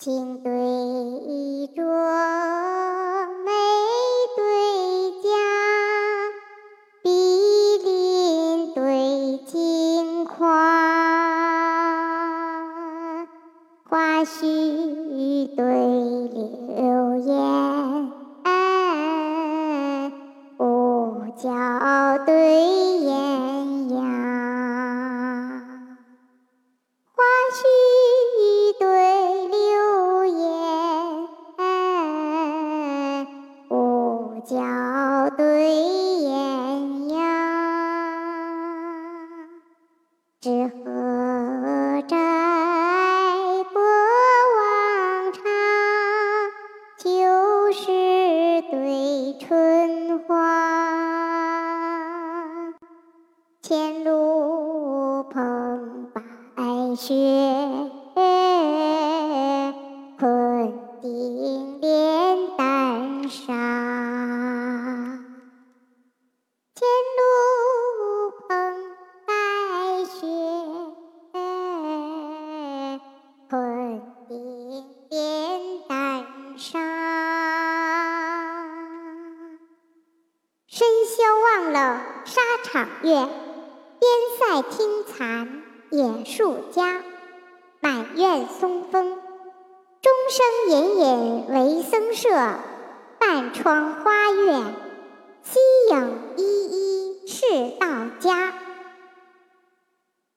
情对酌，美对佳，碧林对镜花，花絮对流言，乌角对艳阳，花絮知何在播往常，旧时对春花，前路蓬白雪，场月，边塞听残野树家。满院松风，钟声隐隐为僧舍，半窗花月，夕影依依是道家。